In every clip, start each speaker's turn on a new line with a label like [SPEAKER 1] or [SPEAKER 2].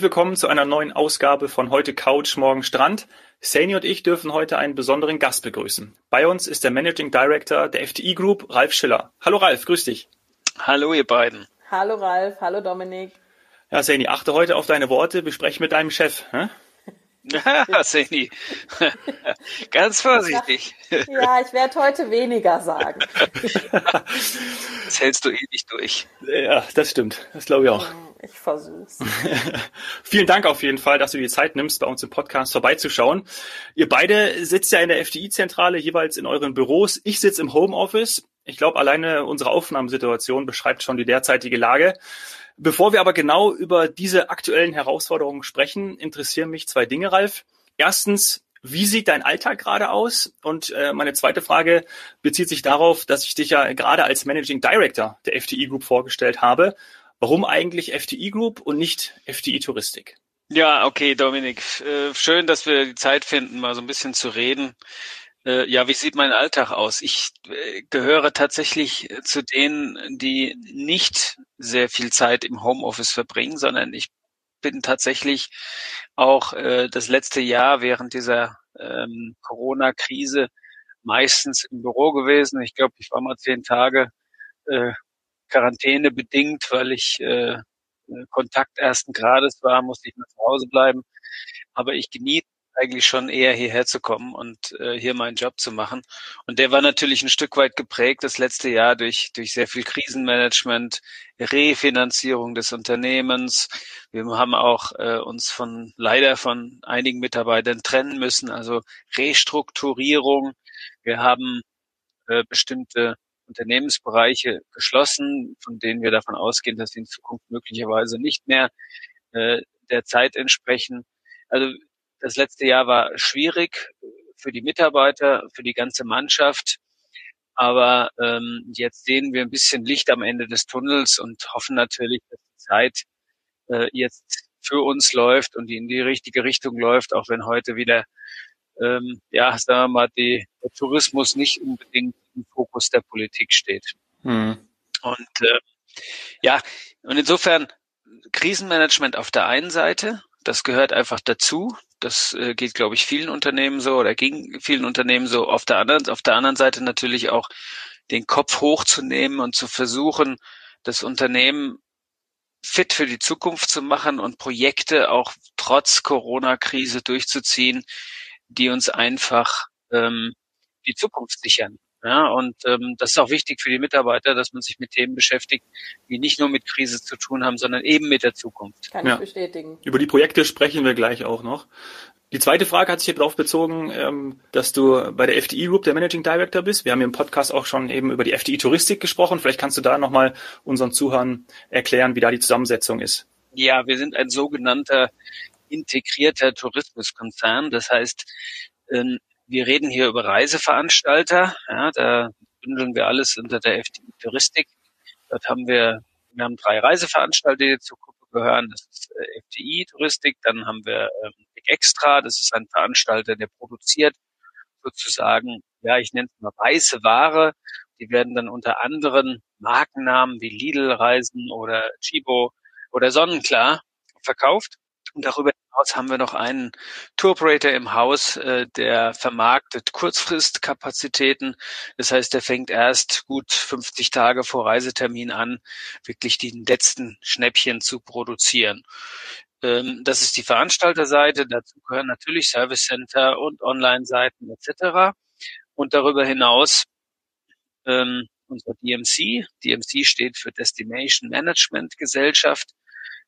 [SPEAKER 1] Herzlich willkommen zu einer neuen Ausgabe von heute Couch, morgen Strand. Sani und ich dürfen heute einen besonderen Gast begrüßen. Bei uns ist der Managing Director der FTI Group, Ralf Schiller. Hallo Ralf, grüß dich.
[SPEAKER 2] Hallo ihr beiden.
[SPEAKER 3] Hallo Ralf, hallo Dominik.
[SPEAKER 1] Ja, Sani, achte heute auf deine Worte, bespreche mit deinem Chef. Hä?
[SPEAKER 2] Ja, Seni. Ganz vorsichtig.
[SPEAKER 3] Ja, ich werde heute weniger sagen.
[SPEAKER 2] Das hältst du eh nicht durch.
[SPEAKER 1] Ja, das stimmt. Das glaube ich auch.
[SPEAKER 3] Ich versuch's.
[SPEAKER 1] Vielen Dank auf jeden Fall, dass du die Zeit nimmst, bei uns im Podcast vorbeizuschauen. Ihr beide sitzt ja in der FDI-Zentrale jeweils in euren Büros. Ich sitze im Homeoffice. Ich glaube, alleine unsere Aufnahmesituation beschreibt schon die derzeitige Lage. Bevor wir aber genau über diese aktuellen Herausforderungen sprechen, interessieren mich zwei Dinge, Ralf. Erstens, wie sieht dein Alltag gerade aus? Und äh, meine zweite Frage bezieht sich darauf, dass ich dich ja gerade als Managing Director der FTI Group vorgestellt habe. Warum eigentlich FTI Group und nicht FTI Touristik?
[SPEAKER 2] Ja, okay, Dominik. Äh, schön, dass wir die Zeit finden, mal so ein bisschen zu reden. Äh, ja, wie sieht mein Alltag aus? Ich äh, gehöre tatsächlich zu denen, die nicht sehr viel Zeit im Homeoffice verbringen, sondern ich bin tatsächlich auch das letzte Jahr während dieser ähm, Corona-Krise meistens im Büro gewesen. Ich glaube, ich war mal zehn Tage Quarantäne bedingt, weil ich äh, Kontakt ersten Grades war, musste ich mal zu Hause bleiben. Aber ich genieße eigentlich schon eher hierher zu kommen und äh, hier meinen Job zu machen. Und der war natürlich ein Stück weit geprägt das letzte Jahr durch, durch sehr viel Krisenmanagement, Refinanzierung des Unternehmens. Wir haben auch äh, uns von leider von einigen Mitarbeitern trennen müssen, also Restrukturierung. Wir haben äh, bestimmte Unternehmensbereiche geschlossen, von denen wir davon ausgehen, dass sie in Zukunft möglicherweise nicht mehr äh, der Zeit entsprechen. Also das letzte Jahr war schwierig für die Mitarbeiter, für die ganze Mannschaft. Aber ähm, jetzt sehen wir ein bisschen Licht am Ende des Tunnels und hoffen natürlich, dass die Zeit äh, jetzt für uns läuft und die in die richtige Richtung läuft, auch wenn heute wieder, ähm, ja, sagen wir mal, die, der Tourismus nicht unbedingt im Fokus der Politik steht. Mhm. Und äh, ja, und insofern Krisenmanagement auf der einen Seite, das gehört einfach dazu. Das äh, geht, glaube ich, vielen Unternehmen so oder ging vielen Unternehmen so. Auf der anderen, auf der anderen Seite natürlich auch den Kopf hochzunehmen und zu versuchen, das Unternehmen fit für die Zukunft zu machen und Projekte auch trotz Corona-Krise durchzuziehen, die uns einfach ähm, die Zukunft sichern. Ja, und ähm, das ist auch wichtig für die Mitarbeiter, dass man sich mit Themen beschäftigt, die nicht nur mit Krise zu tun haben, sondern eben mit der Zukunft.
[SPEAKER 3] Kann ja. ich bestätigen.
[SPEAKER 1] Über die Projekte sprechen wir gleich auch noch. Die zweite Frage hat sich hier darauf bezogen, ähm, dass du bei der FDI Group der Managing Director bist. Wir haben im Podcast auch schon eben über die FDI Touristik gesprochen. Vielleicht kannst du da nochmal unseren Zuhörern erklären, wie da die Zusammensetzung ist.
[SPEAKER 2] Ja, wir sind ein sogenannter integrierter Tourismuskonzern. Das heißt, ähm, wir reden hier über Reiseveranstalter. Ja, da bündeln wir alles unter der FDI Touristik. Dort haben wir, wir haben drei Reiseveranstalter, die zur Gruppe gehören. Das ist äh, FDI Touristik. Dann haben wir ähm, Big Extra. Das ist ein Veranstalter, der produziert sozusagen, ja, ich nenne es mal weiße Ware. Die werden dann unter anderen Markennamen wie Lidl Reisen oder Chibo oder Sonnenklar verkauft. Und darüber hinaus haben wir noch einen Tour Operator im Haus, äh, der vermarktet Kurzfristkapazitäten. Das heißt, der fängt erst gut 50 Tage vor Reisetermin an, wirklich die letzten Schnäppchen zu produzieren. Ähm, das ist die Veranstalterseite. Dazu gehören natürlich Service Center und Online-Seiten etc. Und darüber hinaus ähm, unsere DMC. DMC steht für Destination Management Gesellschaft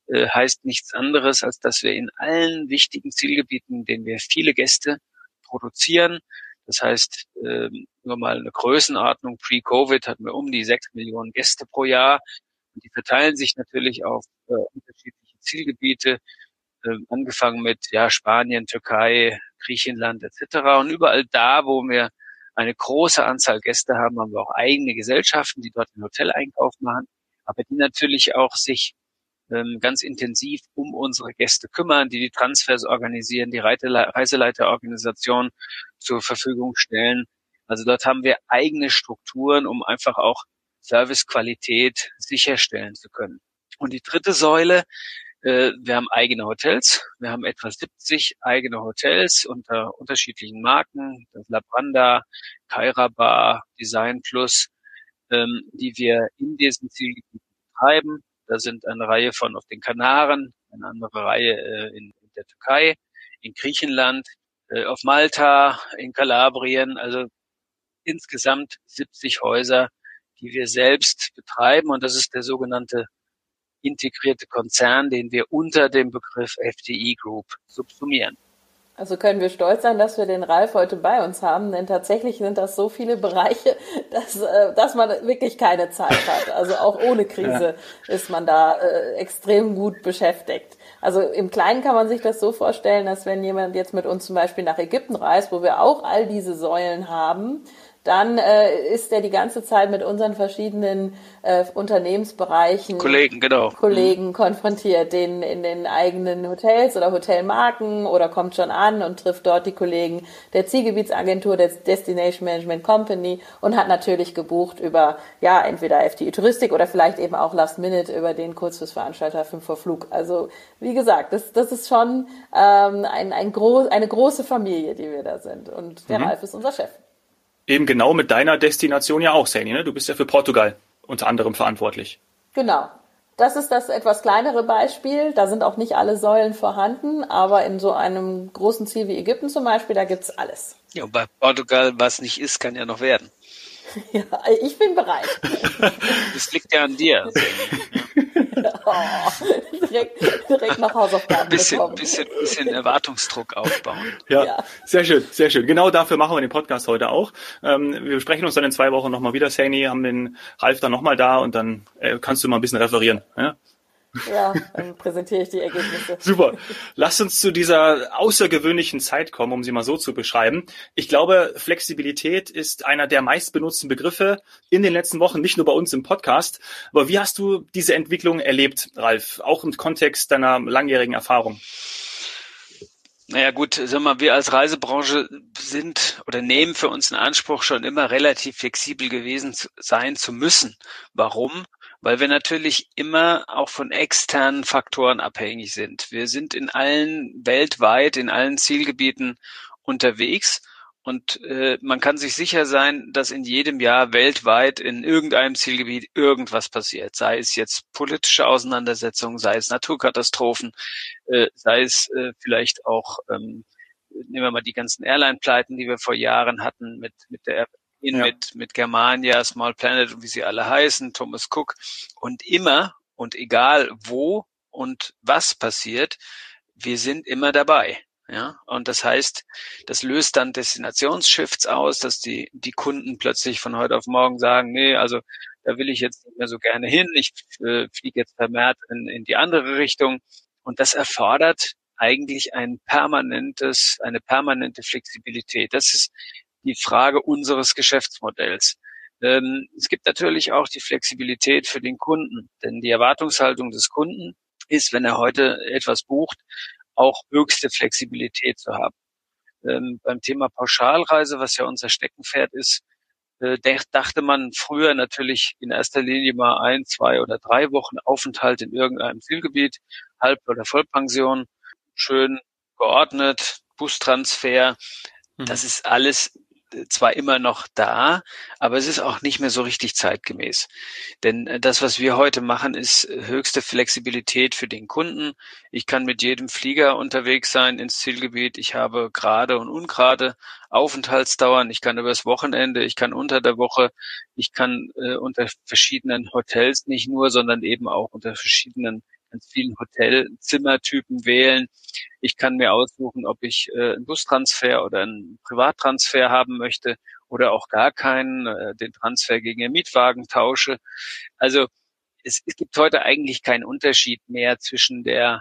[SPEAKER 2] äh, heißt nichts anderes, als dass wir in allen wichtigen Zielgebieten, in denen wir viele Gäste produzieren, das heißt, äh, nur mal eine Größenordnung, pre-Covid hatten wir um die sechs Millionen Gäste pro Jahr. Und die verteilen sich natürlich auf äh, unterschiedliche Zielgebiete, äh, angefangen mit ja, Spanien, Türkei, Griechenland etc. Und überall da, wo wir eine große Anzahl Gäste haben, haben wir auch eigene Gesellschaften, die dort den Hoteleinkauf machen, aber die natürlich auch sich ähm, ganz intensiv um unsere Gäste kümmern, die die Transfers organisieren, die Reiseleiterorganisation zur Verfügung stellen. Also dort haben wir eigene Strukturen, um einfach auch Servicequalität sicherstellen zu können. Und die dritte Säule, Äh, wir haben eigene Hotels. Wir haben etwa 70 eigene Hotels unter unterschiedlichen Marken. Das Labranda, Kaira Bar, Design Plus, ähm, die wir in diesen Zielgebieten betreiben. Da sind eine Reihe von auf den Kanaren, eine andere Reihe äh, in, in, der Türkei, in Griechenland, äh, auf Malta, in Kalabrien. Also insgesamt 70 Häuser, die wir selbst betreiben. Und das ist der sogenannte integrierte Konzern, den wir unter dem Begriff FDI Group subsumieren.
[SPEAKER 3] Also können wir stolz sein, dass wir den Ralf heute bei uns haben, denn tatsächlich sind das so viele Bereiche, dass, äh, dass man wirklich keine Zeit hat. Also auch ohne Krise ja. ist man da äh, extrem gut beschäftigt. Also im Kleinen kann man sich das so vorstellen, dass wenn jemand jetzt mit uns zum Beispiel nach Ägypten reist, wo wir auch all diese Säulen haben, dann äh, ist er die ganze Zeit mit unseren verschiedenen äh, Unternehmensbereichen
[SPEAKER 2] Kollegen genau
[SPEAKER 3] Kollegen mhm. konfrontiert, denen in den eigenen Hotels oder Hotelmarken oder kommt schon an und trifft dort die Kollegen der Zielgebietsagentur der Destination Management Company und hat natürlich gebucht über ja entweder FDI Touristik oder vielleicht eben auch Last Minute über den Kurzfristveranstalter 5 vor Flug. Also wie gesagt, das, das ist schon ähm, ein, ein groß, eine große Familie, die wir da sind und der mhm. Ralf ist unser Chef
[SPEAKER 1] eben genau mit deiner Destination ja auch, Sani. Ne? Du bist ja für Portugal unter anderem verantwortlich.
[SPEAKER 3] Genau. Das ist das etwas kleinere Beispiel. Da sind auch nicht alle Säulen vorhanden, aber in so einem großen Ziel wie Ägypten zum Beispiel, da gibt's alles.
[SPEAKER 2] Ja, und bei Portugal, was nicht ist, kann ja noch werden.
[SPEAKER 3] Ja, ich bin bereit.
[SPEAKER 2] Das liegt ja an dir.
[SPEAKER 3] oh, direkt, direkt nach Hausaufgaben
[SPEAKER 2] bisschen, bekommen. Bisschen, bisschen Erwartungsdruck aufbauen.
[SPEAKER 1] Ja, ja, sehr schön, sehr schön. Genau dafür machen wir den Podcast heute auch. Ähm, wir sprechen uns dann in zwei Wochen nochmal wieder, Sani, haben den Ralf dann nochmal da und dann äh, kannst du mal ein bisschen referieren. Ja?
[SPEAKER 3] Ja, dann präsentiere ich die Ergebnisse.
[SPEAKER 1] Super. Lass uns zu dieser außergewöhnlichen Zeit kommen, um sie mal so zu beschreiben. Ich glaube, Flexibilität ist einer der meistbenutzten Begriffe in den letzten Wochen, nicht nur bei uns im Podcast. Aber wie hast du diese Entwicklung erlebt, Ralf? Auch im Kontext deiner langjährigen Erfahrung?
[SPEAKER 2] Naja gut, sag mal, wir als Reisebranche sind oder nehmen für uns in Anspruch, schon immer relativ flexibel gewesen sein zu müssen. Warum? Weil wir natürlich immer auch von externen Faktoren abhängig sind. Wir sind in allen weltweit, in allen Zielgebieten unterwegs und äh, man kann sich sicher sein, dass in jedem Jahr weltweit in irgendeinem Zielgebiet irgendwas passiert. Sei es jetzt politische Auseinandersetzungen, sei es Naturkatastrophen, äh, sei es äh, vielleicht auch, ähm, nehmen wir mal die ganzen Airline-Pleiten, die wir vor Jahren hatten mit, mit der ja. mit, mit Germania, Small Planet und wie sie alle heißen, Thomas Cook. Und immer und egal wo und was passiert, wir sind immer dabei. Ja, und das heißt, das löst dann Destinationsshifts aus, dass die, die Kunden plötzlich von heute auf morgen sagen, nee, also da will ich jetzt nicht mehr so gerne hin, ich äh, fliege jetzt vermehrt in, in die andere Richtung. Und das erfordert eigentlich ein permanentes, eine permanente Flexibilität. Das ist die Frage unseres Geschäftsmodells. Ähm, es gibt natürlich auch die Flexibilität für den Kunden, denn die Erwartungshaltung des Kunden ist, wenn er heute etwas bucht, auch höchste Flexibilität zu haben. Ähm, beim Thema Pauschalreise, was ja unser Steckenpferd ist, äh, dachte man früher natürlich in erster Linie mal ein, zwei oder drei Wochen Aufenthalt in irgendeinem Zielgebiet, Halb- oder Vollpension, schön geordnet, Bustransfer. Das mhm. ist alles zwar immer noch da, aber es ist auch nicht mehr so richtig zeitgemäß. Denn äh, das, was wir heute machen, ist höchste Flexibilität für den Kunden. Ich kann mit jedem Flieger unterwegs sein ins Zielgebiet. Ich habe gerade und ungerade Aufenthaltsdauern. Ich kann übers Wochenende, ich kann unter der Woche, ich kann äh, unter verschiedenen Hotels nicht nur, sondern eben auch unter verschiedenen ganz vielen Hotelzimmertypen wählen. Ich kann mir aussuchen, ob ich äh, einen Bustransfer oder einen Privattransfer haben möchte oder auch gar keinen, äh, den Transfer gegen den Mietwagen tausche. Also es, es gibt heute eigentlich keinen Unterschied mehr zwischen der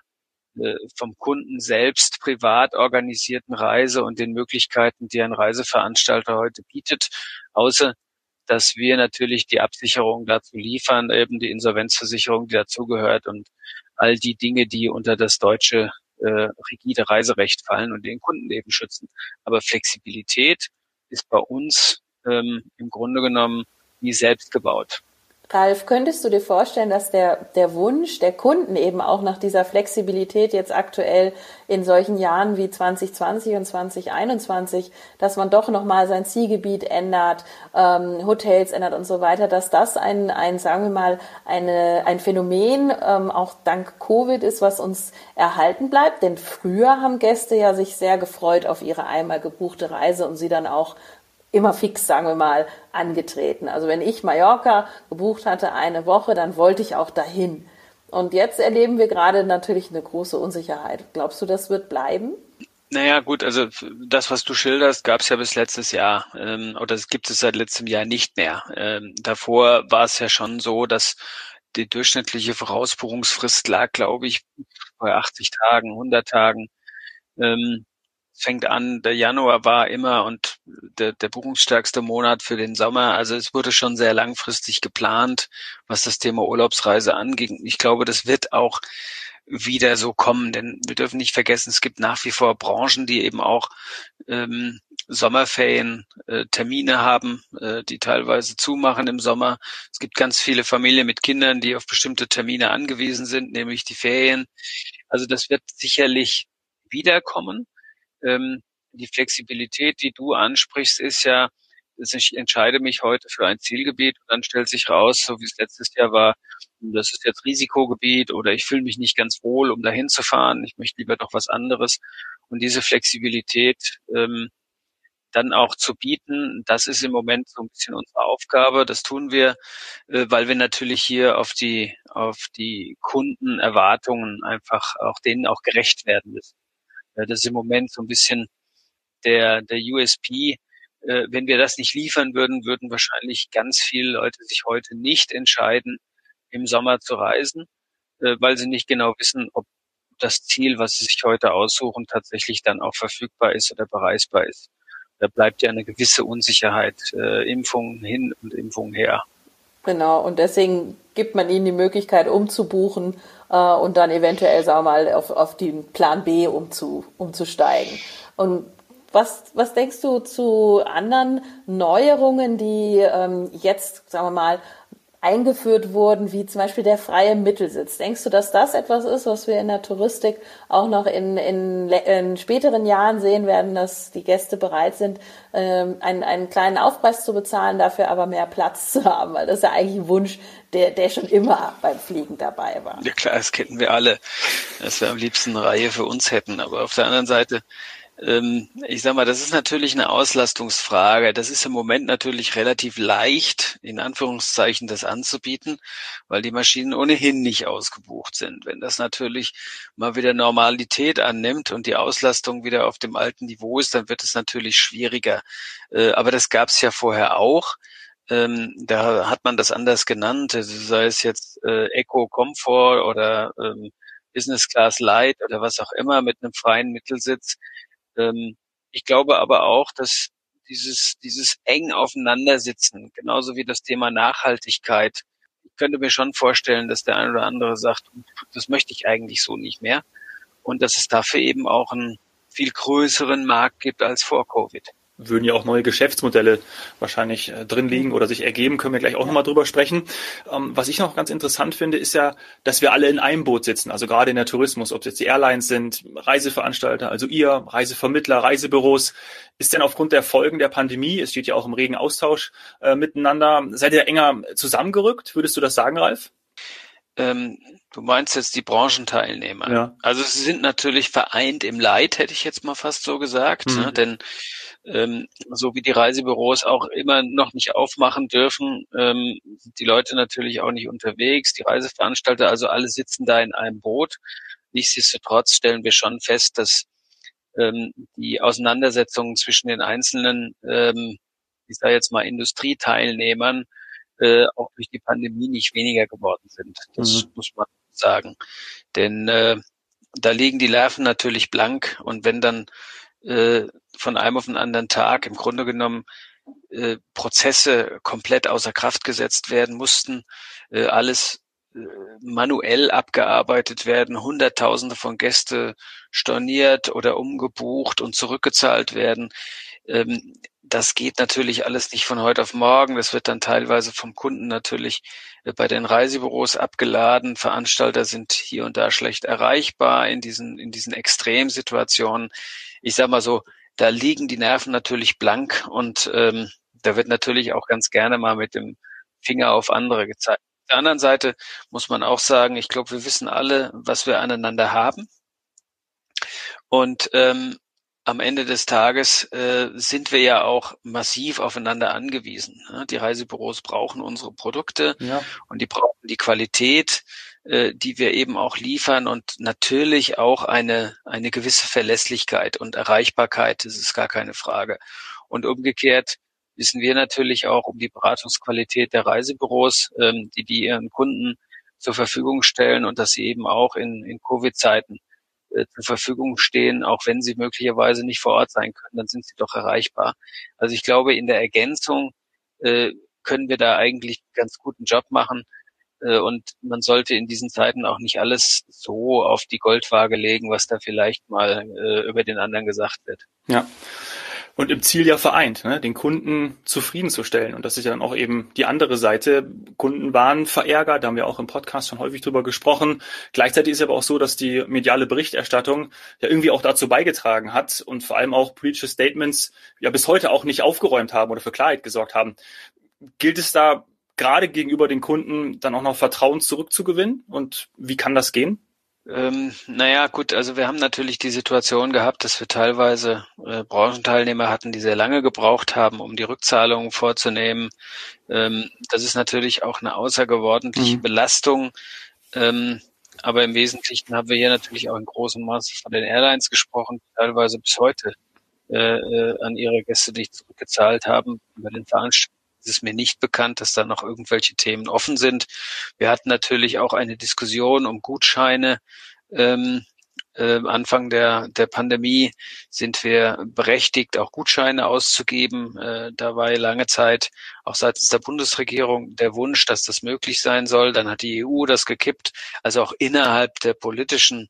[SPEAKER 2] äh, vom Kunden selbst privat organisierten Reise und den Möglichkeiten, die ein Reiseveranstalter heute bietet, außer dass wir natürlich die Absicherung dazu liefern, eben die Insolvenzversicherung, die dazugehört und all die Dinge, die unter das deutsche äh, rigide Reiserecht fallen und den Kunden eben schützen. Aber Flexibilität ist bei uns ähm, im Grunde genommen wie selbst gebaut.
[SPEAKER 3] Ralf, könntest du dir vorstellen, dass der, der Wunsch der Kunden eben auch nach dieser Flexibilität jetzt aktuell in solchen Jahren wie 2020 und 2021, dass man doch nochmal sein Zielgebiet ändert, ähm, Hotels ändert und so weiter, dass das ein, ein sagen wir mal, eine, ein Phänomen ähm, auch dank Covid ist, was uns erhalten bleibt? Denn früher haben Gäste ja sich sehr gefreut auf ihre einmal gebuchte Reise und sie dann auch immer fix, sagen wir mal, angetreten. Also wenn ich Mallorca gebucht hatte eine Woche, dann wollte ich auch dahin. Und jetzt erleben wir gerade natürlich eine große Unsicherheit. Glaubst du, das wird bleiben?
[SPEAKER 2] Naja, gut, also das, was du schilderst, gab es ja bis letztes Jahr ähm, oder es gibt es seit letztem Jahr nicht mehr. Ähm, davor war es ja schon so, dass die durchschnittliche Vorausbuchungsfrist lag, glaube ich, bei 80 Tagen, 100 Tagen. Ähm, fängt an, der Januar war immer und der, der buchungsstärkste Monat für den Sommer. Also es wurde schon sehr langfristig geplant, was das Thema Urlaubsreise anging. Ich glaube, das wird auch wieder so kommen, denn wir dürfen nicht vergessen, es gibt nach wie vor Branchen, die eben auch ähm, Sommerferien äh, Termine haben, äh, die teilweise zumachen im Sommer. Es gibt ganz viele Familien mit Kindern, die auf bestimmte Termine angewiesen sind, nämlich die Ferien. Also das wird sicherlich wiederkommen. Ähm, die Flexibilität, die du ansprichst, ist ja, ich entscheide mich heute für ein Zielgebiet und dann stellt sich raus, so wie es letztes Jahr war, das ist jetzt Risikogebiet oder ich fühle mich nicht ganz wohl, um dahin zu fahren. Ich möchte lieber doch was anderes. Und diese Flexibilität ähm, dann auch zu bieten, das ist im Moment so ein bisschen unsere Aufgabe. Das tun wir, äh, weil wir natürlich hier auf die auf die Kundenerwartungen einfach auch denen auch gerecht werden müssen. Das ist im Moment so ein bisschen der, der USP. Äh, wenn wir das nicht liefern würden, würden wahrscheinlich ganz viele Leute sich heute nicht entscheiden, im Sommer zu reisen, äh, weil sie nicht genau wissen, ob das Ziel, was sie sich heute aussuchen, tatsächlich dann auch verfügbar ist oder bereisbar ist. Da bleibt ja eine gewisse Unsicherheit, äh, Impfungen hin und Impfungen her.
[SPEAKER 3] Genau, und deswegen gibt man ihnen die Möglichkeit umzubuchen äh, und dann eventuell, sagen wir mal, auf, auf den Plan B umzu, umzusteigen. Und was, was denkst du zu anderen Neuerungen, die ähm, jetzt, sagen wir mal, eingeführt wurden, wie zum Beispiel der freie Mittelsitz. Denkst du, dass das etwas ist, was wir in der Touristik auch noch in, in, in späteren Jahren sehen werden, dass die Gäste bereit sind, ähm, einen, einen kleinen Aufpreis zu bezahlen, dafür aber mehr Platz zu haben? Weil das ist ja eigentlich ein Wunsch, der, der schon immer beim Fliegen dabei war.
[SPEAKER 2] Ja klar, das kennen wir alle, dass wir am liebsten eine Reihe für uns hätten. Aber auf der anderen Seite ich sag mal, das ist natürlich eine Auslastungsfrage. Das ist im Moment natürlich relativ leicht, in Anführungszeichen, das anzubieten, weil die Maschinen ohnehin nicht ausgebucht sind. Wenn das natürlich mal wieder Normalität annimmt und die Auslastung wieder auf dem alten Niveau ist, dann wird es natürlich schwieriger. Äh, aber das gab es ja vorher auch. Ähm, da hat man das anders genannt, also sei es jetzt äh, Eco Comfort oder ähm, Business Class Light oder was auch immer mit einem freien Mittelsitz. Ähm, ich glaube aber auch, dass dieses, dieses eng aufeinandersitzen, genauso wie das Thema Nachhaltigkeit, ich könnte mir schon vorstellen, dass der eine oder andere sagt, das möchte ich eigentlich so nicht mehr. Und dass es dafür eben auch einen viel größeren Markt gibt als vor Covid
[SPEAKER 1] würden ja auch neue Geschäftsmodelle wahrscheinlich äh, drin liegen oder sich ergeben, können wir gleich auch nochmal drüber sprechen. Ähm, was ich noch ganz interessant finde, ist ja, dass wir alle in einem Boot sitzen, also gerade in der Tourismus, ob es jetzt die Airlines sind, Reiseveranstalter, also ihr, Reisevermittler, Reisebüros. Ist denn aufgrund der Folgen der Pandemie, es steht ja auch im regen Austausch äh, miteinander, seid ihr enger zusammengerückt? Würdest du das sagen, Ralf?
[SPEAKER 2] Ähm, du meinst jetzt die Branchenteilnehmer. Ja. Also sie sind natürlich vereint im Leid, hätte ich jetzt mal fast so gesagt, mhm. ne? denn ähm, so wie die Reisebüros auch immer noch nicht aufmachen dürfen, ähm, sind die Leute natürlich auch nicht unterwegs, die Reiseveranstalter, also alle sitzen da in einem Boot. Nichtsdestotrotz stellen wir schon fest, dass ähm, die Auseinandersetzungen zwischen den einzelnen, ähm, ich sage jetzt mal Industrieteilnehmern, äh, auch durch die Pandemie nicht weniger geworden sind. Das mhm. muss man sagen. Denn äh, da liegen die Larven natürlich blank und wenn dann äh, von einem auf den anderen Tag im Grunde genommen äh, Prozesse komplett außer Kraft gesetzt werden mussten, äh, alles äh, manuell abgearbeitet werden, Hunderttausende von Gäste storniert oder umgebucht und zurückgezahlt werden. Ähm, das geht natürlich alles nicht von heute auf morgen. Das wird dann teilweise vom Kunden natürlich äh, bei den Reisebüros abgeladen. Veranstalter sind hier und da schlecht erreichbar in diesen, in diesen Extremsituationen. Ich sag mal so, da liegen die Nerven natürlich blank und ähm, da wird natürlich auch ganz gerne mal mit dem Finger auf andere gezeigt. Auf der anderen Seite muss man auch sagen, ich glaube, wir wissen alle, was wir aneinander haben. Und ähm, am Ende des Tages äh, sind wir ja auch massiv aufeinander angewiesen. Ja, die Reisebüros brauchen unsere Produkte ja. und die brauchen die Qualität, äh, die wir eben auch liefern und natürlich auch eine, eine gewisse Verlässlichkeit und Erreichbarkeit, das ist gar keine Frage. Und umgekehrt wissen wir natürlich auch um die Beratungsqualität der Reisebüros, ähm, die die ihren Kunden zur Verfügung stellen und dass sie eben auch in, in Covid-Zeiten äh, zur Verfügung stehen, auch wenn sie möglicherweise nicht vor Ort sein können, dann sind sie doch erreichbar. Also ich glaube, in der Ergänzung äh, können wir da eigentlich ganz guten Job machen. Äh, und man sollte in diesen Zeiten auch nicht alles so auf die Goldwaage legen, was da vielleicht mal äh, über den anderen gesagt wird.
[SPEAKER 1] Ja und im Ziel ja vereint, ne? den Kunden zufriedenzustellen. Und das ist ja dann auch eben die andere Seite. Kunden waren verärgert, da haben wir auch im Podcast schon häufig drüber gesprochen. Gleichzeitig ist aber auch so, dass die mediale Berichterstattung ja irgendwie auch dazu beigetragen hat und vor allem auch politische Statements ja bis heute auch nicht aufgeräumt haben oder für Klarheit gesorgt haben. Gilt es da gerade gegenüber den Kunden dann auch noch Vertrauen zurückzugewinnen? Und wie kann das gehen?
[SPEAKER 2] Ähm, naja, gut, also wir haben natürlich die Situation gehabt, dass wir teilweise äh, Branchenteilnehmer hatten, die sehr lange gebraucht haben, um die Rückzahlungen vorzunehmen. Ähm, das ist natürlich auch eine außergewöhnliche mhm. Belastung. Ähm, aber im Wesentlichen haben wir hier natürlich auch in großem Maße von den Airlines gesprochen, die teilweise bis heute äh, äh, an ihre Gäste nicht zurückgezahlt haben. Bei den Veranstaltungen ist es mir nicht bekannt, dass da noch irgendwelche Themen offen sind. Wir hatten natürlich auch eine Diskussion um Gutscheine. Ähm, äh, Anfang der, der Pandemie sind wir berechtigt, auch Gutscheine auszugeben. Äh, da war lange Zeit auch seitens der Bundesregierung der Wunsch, dass das möglich sein soll. Dann hat die EU das gekippt. Also auch innerhalb der politischen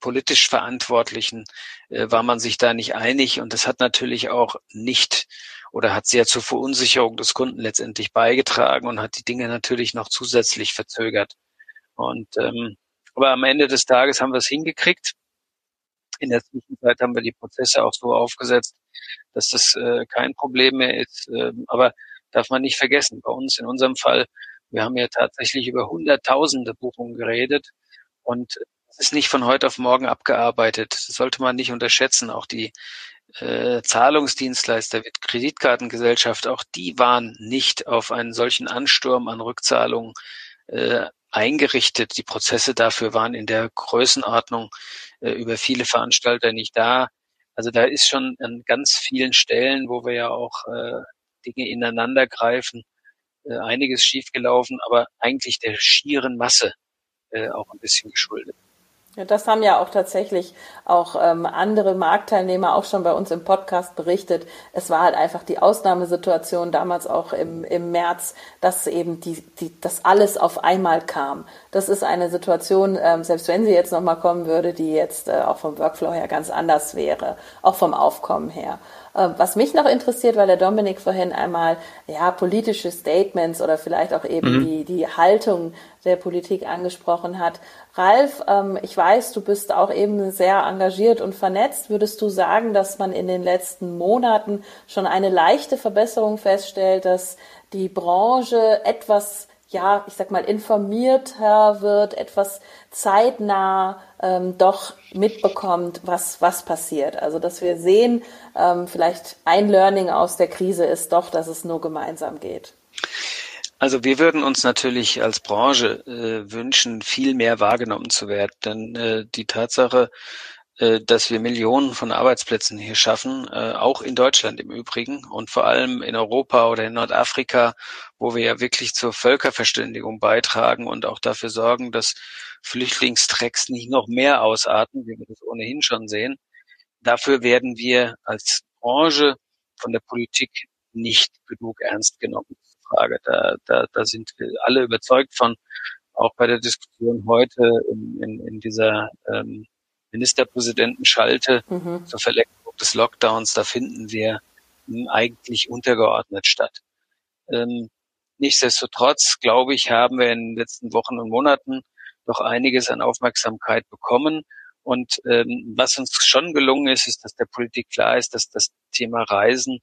[SPEAKER 2] politisch Verantwortlichen äh, war man sich da nicht einig und das hat natürlich auch nicht oder hat sehr zur Verunsicherung des Kunden letztendlich beigetragen und hat die Dinge natürlich noch zusätzlich verzögert. Und ähm, aber am Ende des Tages haben wir es hingekriegt. In der Zwischenzeit haben wir die Prozesse auch so aufgesetzt, dass das äh, kein Problem mehr ist. Äh, aber darf man nicht vergessen, bei uns in unserem Fall, wir haben ja tatsächlich über hunderttausende Buchungen geredet und ist nicht von heute auf morgen abgearbeitet. Das sollte man nicht unterschätzen. Auch die äh, Zahlungsdienstleister, Kreditkartengesellschaft, auch die waren nicht auf einen solchen Ansturm an Rückzahlungen äh, eingerichtet. Die Prozesse dafür waren in der Größenordnung äh, über viele Veranstalter nicht da. Also da ist schon an ganz vielen Stellen, wo wir ja auch äh, Dinge ineinander greifen, äh, einiges schiefgelaufen, aber eigentlich der schieren Masse äh, auch ein bisschen geschuldet.
[SPEAKER 3] Ja, das haben ja auch tatsächlich auch ähm, andere Marktteilnehmer auch schon bei uns im Podcast berichtet. Es war halt einfach die Ausnahmesituation damals auch im, im März, dass eben die, die, das alles auf einmal kam. Das ist eine Situation, ähm, selbst wenn sie jetzt nochmal kommen würde, die jetzt äh, auch vom Workflow her ganz anders wäre, auch vom Aufkommen her. Äh, was mich noch interessiert, weil der Dominik vorhin einmal ja politische Statements oder vielleicht auch eben mhm. die, die Haltung der Politik angesprochen hat. Ralf, ähm, ich weiß, du bist auch eben sehr engagiert und vernetzt. Würdest du sagen, dass man in den letzten Monaten schon eine leichte Verbesserung feststellt, dass die Branche etwas ja, ich sag mal, informierter wird, etwas zeitnah ähm, doch mitbekommt, was, was passiert. Also, dass wir sehen, ähm, vielleicht ein Learning aus der Krise ist doch, dass es nur gemeinsam geht.
[SPEAKER 2] Also wir würden uns natürlich als Branche äh, wünschen, viel mehr wahrgenommen zu werden. Denn äh, die Tatsache, dass wir Millionen von Arbeitsplätzen hier schaffen, äh, auch in Deutschland im Übrigen und vor allem in Europa oder in Nordafrika, wo wir ja wirklich zur Völkerverständigung beitragen und auch dafür sorgen, dass Flüchtlingstrecks nicht noch mehr ausarten, wie wir das ohnehin schon sehen. Dafür werden wir als Branche von der Politik nicht genug ernst genommen. Frage. Da, da, da sind wir alle überzeugt von, auch bei der Diskussion heute in, in, in dieser ähm, Ministerpräsidentenschalte mhm. zur Verlängerung des Lockdowns, da finden wir eigentlich untergeordnet statt. Ähm, nichtsdestotrotz, glaube ich, haben wir in den letzten Wochen und Monaten doch einiges an Aufmerksamkeit bekommen. Und ähm, was uns schon gelungen ist, ist, dass der Politik klar ist, dass das Thema Reisen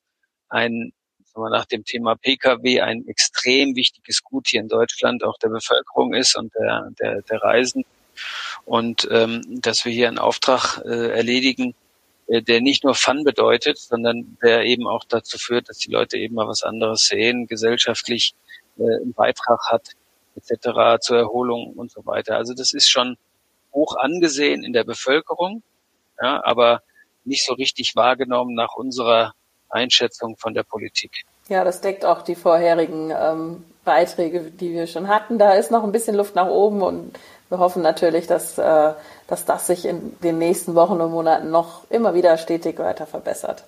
[SPEAKER 2] ein sagen wir, nach dem Thema Pkw ein extrem wichtiges Gut hier in Deutschland auch der Bevölkerung ist und der, der, der Reisen. Und ähm, dass wir hier einen Auftrag äh, erledigen, äh, der nicht nur Fun bedeutet, sondern der eben auch dazu führt, dass die Leute eben mal was anderes sehen, gesellschaftlich äh, einen Beitrag hat, etc., zur Erholung und so weiter. Also das ist schon hoch angesehen in der Bevölkerung, ja, aber nicht so richtig wahrgenommen nach unserer Einschätzung von der Politik.
[SPEAKER 3] Ja, das deckt auch die vorherigen ähm, Beiträge, die wir schon hatten. Da ist noch ein bisschen Luft nach oben und wir hoffen natürlich, dass, äh, dass das sich in den nächsten Wochen und Monaten noch immer wieder stetig weiter verbessert.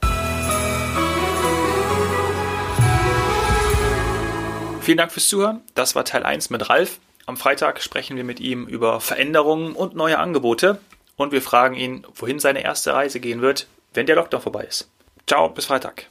[SPEAKER 1] Vielen Dank fürs Zuhören. Das war Teil 1 mit Ralf. Am Freitag sprechen wir mit ihm über Veränderungen und neue Angebote und wir fragen ihn, wohin seine erste Reise gehen wird, wenn der Lockdown vorbei ist. Ciao, bis Freitag.